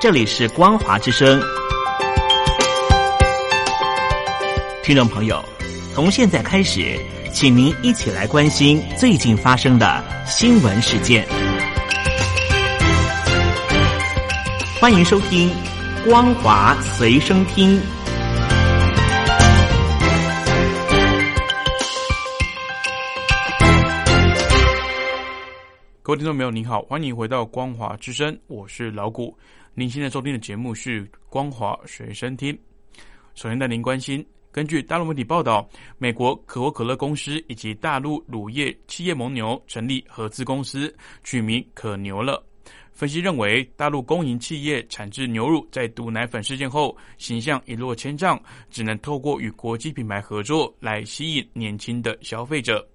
这里是光华之声。听众朋友，从现在开始，请您一起来关心最近发生的新闻事件。欢迎收听《光华随身听》。各位听众朋友，您好，欢迎回到《光华之声》，我是老谷。您现在收听的节目是《光华随身听》。首先带您关心。根据大陆媒体报道，美国可口可乐公司以及大陆乳业企业蒙牛成立合资公司，取名“可牛了”。分析认为，大陆公营企业产制牛乳在毒奶粉事件后形象一落千丈，只能透过与国际品牌合作来吸引年轻的消费者。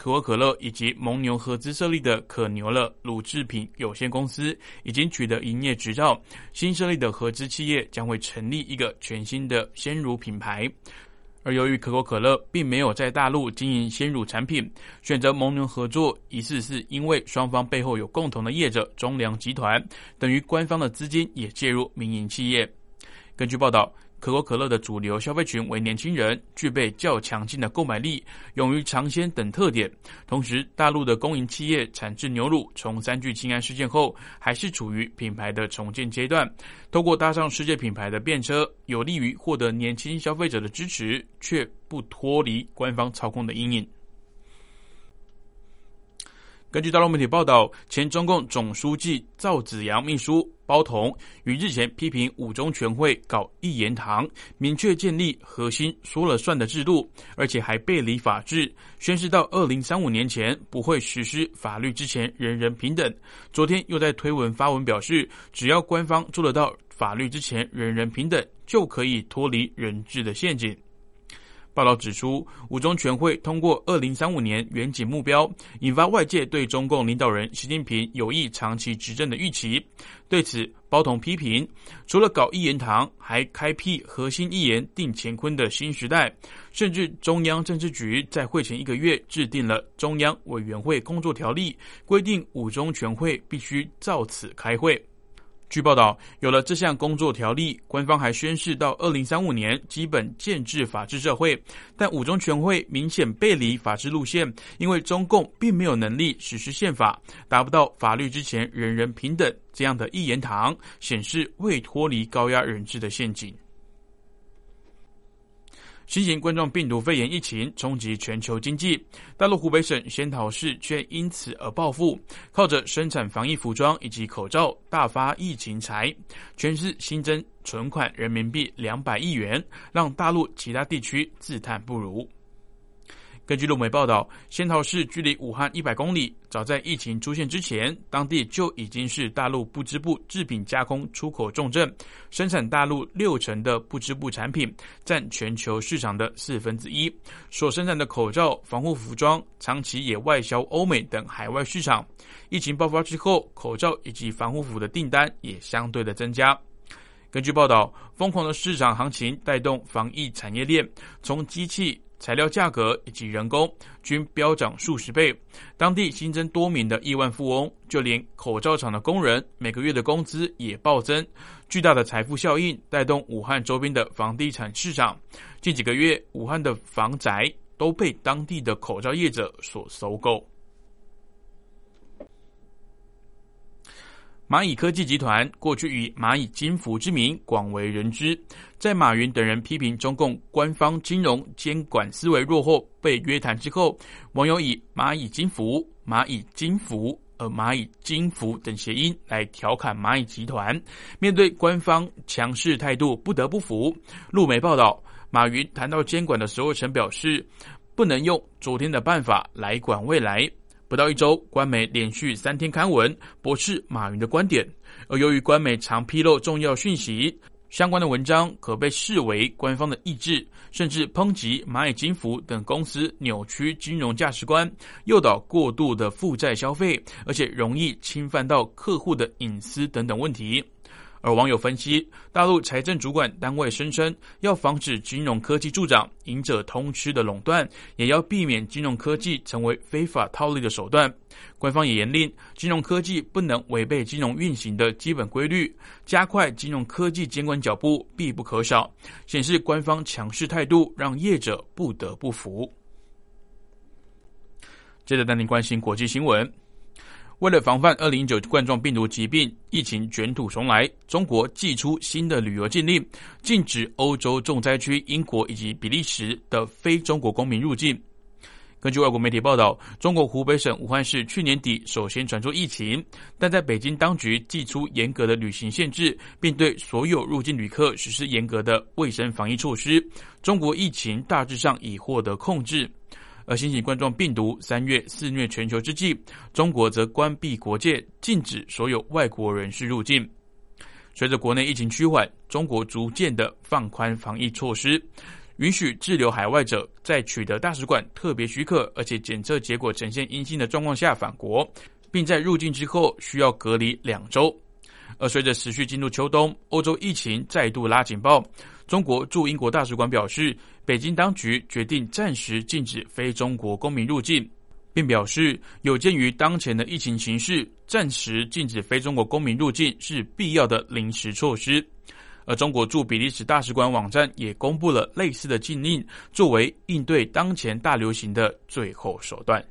可口可乐以及蒙牛合资设立的可牛了乳制品有限公司已经取得营业执照，新设立的合资企业将会成立一个全新的鲜乳品牌。而由于可口可乐并没有在大陆经营鲜乳产品，选择蒙牛合作，疑似是因为双方背后有共同的业者中粮集团，等于官方的资金也介入民营企业。根据报道。可口可乐的主流消费群为年轻人，具备较强劲的购买力，勇于尝鲜等特点。同时，大陆的公营企业产制牛乳，从三聚氰胺事件后，还是处于品牌的重建阶段。透过搭上世界品牌的便车，有利于获得年轻消费者的支持，却不脱离官方操控的阴影。根据大陆媒体报道，前中共总书记赵紫阳秘书包同于日前批评五中全会搞一言堂，明确建立核心说了算的制度，而且还背离法治，宣誓到二零三五年前不会实施法律之前人人平等。昨天又在推文发文表示，只要官方做得到法律之前人人平等，就可以脱离人治的陷阱。报道指出，五中全会通过二零三五年远景目标，引发外界对中共领导人习近平有意长期执政的预期。对此，包同批评，除了搞一言堂，还开辟核心一言定乾坤的新时代，甚至中央政治局在会前一个月制定了中央委员会工作条例，规定五中全会必须照此开会。据报道，有了这项工作条例，官方还宣示到二零三五年基本建制法治社会。但五中全会明显背离法治路线，因为中共并没有能力实施宪法，达不到法律之前人人平等这样的一言堂，显示未脱离高压人治的陷阱。新型冠状病毒肺炎疫情冲击全球经济，大陆湖北省仙桃市却因此而暴富，靠着生产防疫服装以及口罩大发疫情财，全市新增存款人民币两百亿元，让大陆其他地区自叹不如。根据路媒报道，仙桃市距离武汉一百公里。早在疫情出现之前，当地就已经是大陆不织布制品加工出口重镇，生产大陆六成的不织布产品，占全球市场的四分之一。所生产的口罩、防护服装，长期也外销欧美等海外市场。疫情爆发之后，口罩以及防护服的订单也相对的增加。根据报道，疯狂的市场行情带动防疫产业链，从机器。材料价格以及人工均飙涨数十倍，当地新增多名的亿万富翁，就连口罩厂的工人每个月的工资也暴增，巨大的财富效应带动武汉周边的房地产市场。近几个月，武汉的房宅都被当地的口罩业者所收购。蚂蚁科技集团过去以蚂蚁金服之名广为人知，在马云等人批评中共官方金融监管思维落后被约谈之后，网友以蚂蚁金服、蚂蚁金服、呃蚂蚁金服等谐音来调侃蚂蚁集团。面对官方强势态度，不得不服。路媒报道，马云谈到监管的时候曾表示，不能用昨天的办法来管未来。不到一周，官媒连续三天刊文驳斥马云的观点。而由于官媒常披露重要讯息，相关的文章可被视为官方的意志，甚至抨击蚂蚁金服等公司扭曲金融价值观，诱导过度的负债消费，而且容易侵犯到客户的隐私等等问题。而网友分析，大陆财政主管单位声称，要防止金融科技助长“赢者通吃”的垄断，也要避免金融科技成为非法套利的手段。官方也严令，金融科技不能违背金融运行的基本规律，加快金融科技监管脚步必不可少。显示官方强势态度，让业者不得不服。接着带您关心国际新闻。为了防范二零一九冠状病毒疾病疫情卷土重来，中国寄出新的旅游禁令，禁止欧洲重灾区英国以及比利时的非中国公民入境。根据外国媒体报道，中国湖北省武汉市去年底首先传出疫情，但在北京当局寄出严格的旅行限制，并对所有入境旅客实施严格的卫生防疫措施，中国疫情大致上已获得控制。而新型冠状病毒三月肆虐全球之际，中国则关闭国界，禁止所有外国人士入境。随着国内疫情趋缓，中国逐渐的放宽防疫措施，允许滞留海外者在取得大使馆特别许可，而且检测结果呈现阴性的状况下返国，并在入境之后需要隔离两周。而随着持续进入秋冬，欧洲疫情再度拉警报。中国驻英国大使馆表示，北京当局决定暂时禁止非中国公民入境，并表示有鉴于当前的疫情形势，暂时禁止非中国公民入境是必要的临时措施。而中国驻比利时大使馆网站也公布了类似的禁令，作为应对当前大流行的最后手段。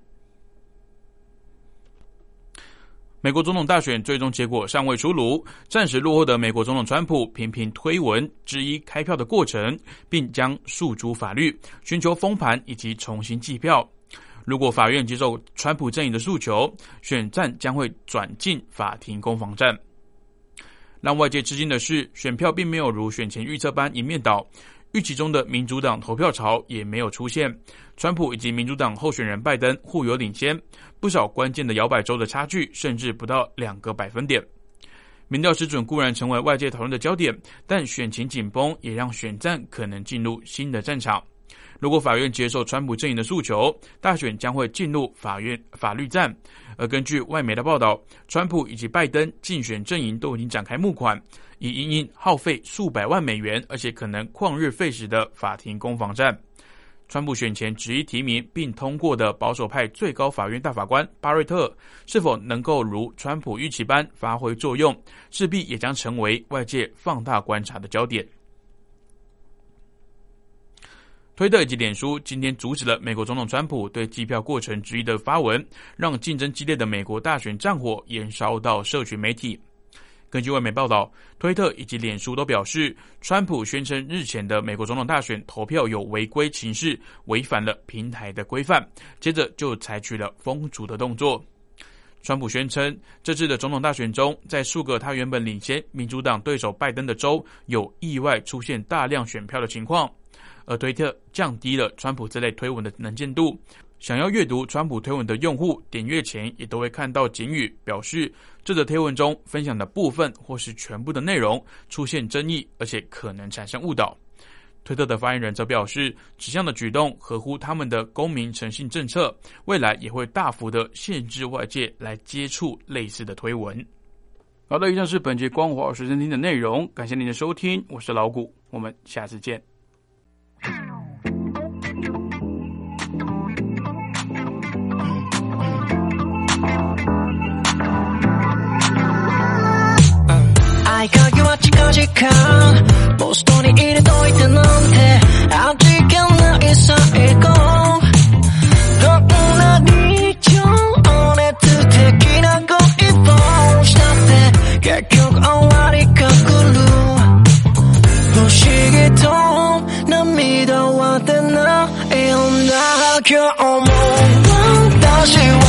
美国总统大选最终结果尚未出炉，暂时落后的美国总统川普频频推文质疑开票的过程，并将诉诸法律，寻求封盘以及重新计票。如果法院接受川普阵营的诉求，选战将会转进法庭攻防战。让外界吃惊的是，选票并没有如选前预测般一面倒。预期中的民主党投票潮也没有出现，川普以及民主党候选人拜登互有领先，不少关键的摇摆州的差距甚至不到两个百分点。民调失准固然成为外界讨论的焦点，但选情紧绷也让选战可能进入新的战场。如果法院接受川普阵营的诉求，大选将会进入法院法律战。而根据外媒的报道，川普以及拜登竞选阵营都已经展开募款，以因应耗费数百万美元，而且可能旷日费时的法庭攻防战。川普选前执意提名并通过的保守派最高法院大法官巴瑞特，是否能够如川普预期般发挥作用，势必也将成为外界放大观察的焦点。推特以及脸书今天阻止了美国总统川普对计票过程质疑的发文，让竞争激烈的美国大选战火延烧到社群媒体。根据外媒报道，推特以及脸书都表示，川普宣称日前的美国总统大选投票有违规情势，违反了平台的规范，接着就采取了封除的动作。川普宣称，这次的总统大选中，在数个他原本领先民主党对手拜登的州，有意外出现大量选票的情况。而推特降低了川普这类推文的能见度，想要阅读川普推文的用户点阅前也都会看到警语，表示这则推文中分享的部分或是全部的内容出现争议，而且可能产生误导。推特的发言人则表示，此项的举动合乎他们的公民诚信政策，未来也会大幅的限制外界来接触类似的推文。好的，以上是本节光华随身听的内容，感谢您的收听，我是老谷，我们下次见。近々ポストに入れといてなんて。味気ない最後どんなに情熱的な恋をしたって結局終わりが来る。不思議と涙は出ないんだ。今日も私は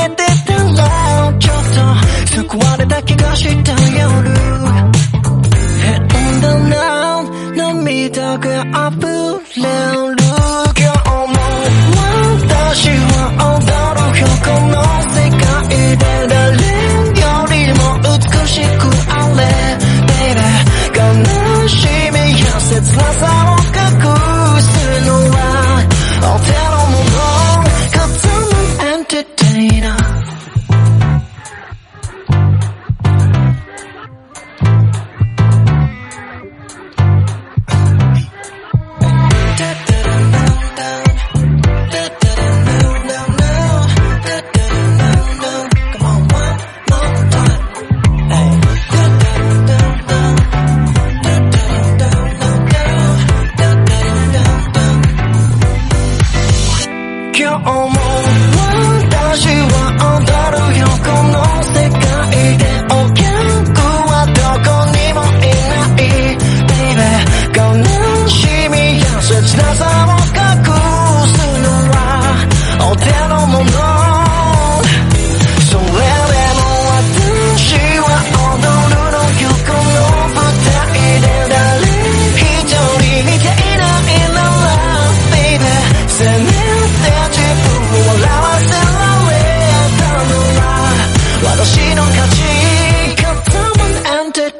Crushing down your roof. On the now, no meter, girl, I'll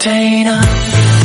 entertainer